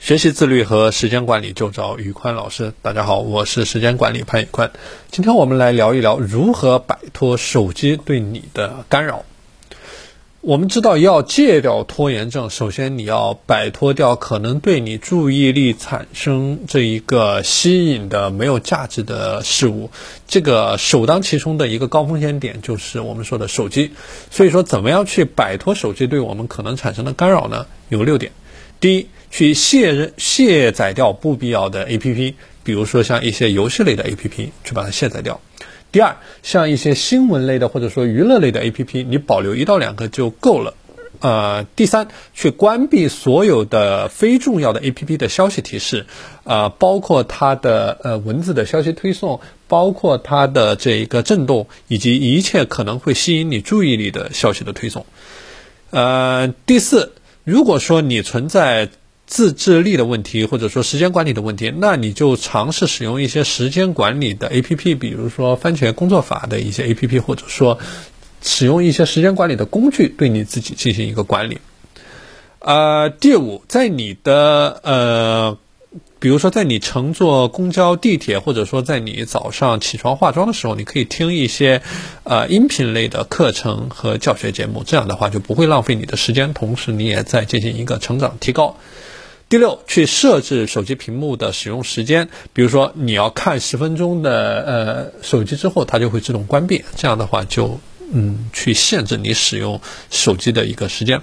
学习自律和时间管理就找宇宽老师。大家好，我是时间管理潘宇宽。今天我们来聊一聊如何摆脱手机对你的干扰。我们知道，要戒掉拖延症，首先你要摆脱掉可能对你注意力产生这一个吸引的没有价值的事物。这个首当其冲的一个高风险点就是我们说的手机。所以说，怎么样去摆脱手机对我们可能产生的干扰呢？有六点。第一，去卸卸载掉不必要的 APP，比如说像一些游戏类的 APP，去把它卸载掉。第二，像一些新闻类的或者说娱乐类的 APP，你保留一到两个就够了。呃，第三，去关闭所有的非重要的 APP 的消息提示，呃，包括它的呃文字的消息推送，包括它的这一个震动，以及一切可能会吸引你注意力的消息的推送。呃，第四。如果说你存在自制力的问题，或者说时间管理的问题，那你就尝试使用一些时间管理的 A P P，比如说番茄工作法的一些 A P P，或者说使用一些时间管理的工具，对你自己进行一个管理。呃，第五，在你的呃。比如说，在你乘坐公交、地铁，或者说在你早上起床化妆的时候，你可以听一些，呃，音频类的课程和教学节目。这样的话就不会浪费你的时间，同时你也在进行一个成长提高。第六，去设置手机屏幕的使用时间。比如说，你要看十分钟的呃手机之后，它就会自动关闭。这样的话就嗯去限制你使用手机的一个时间。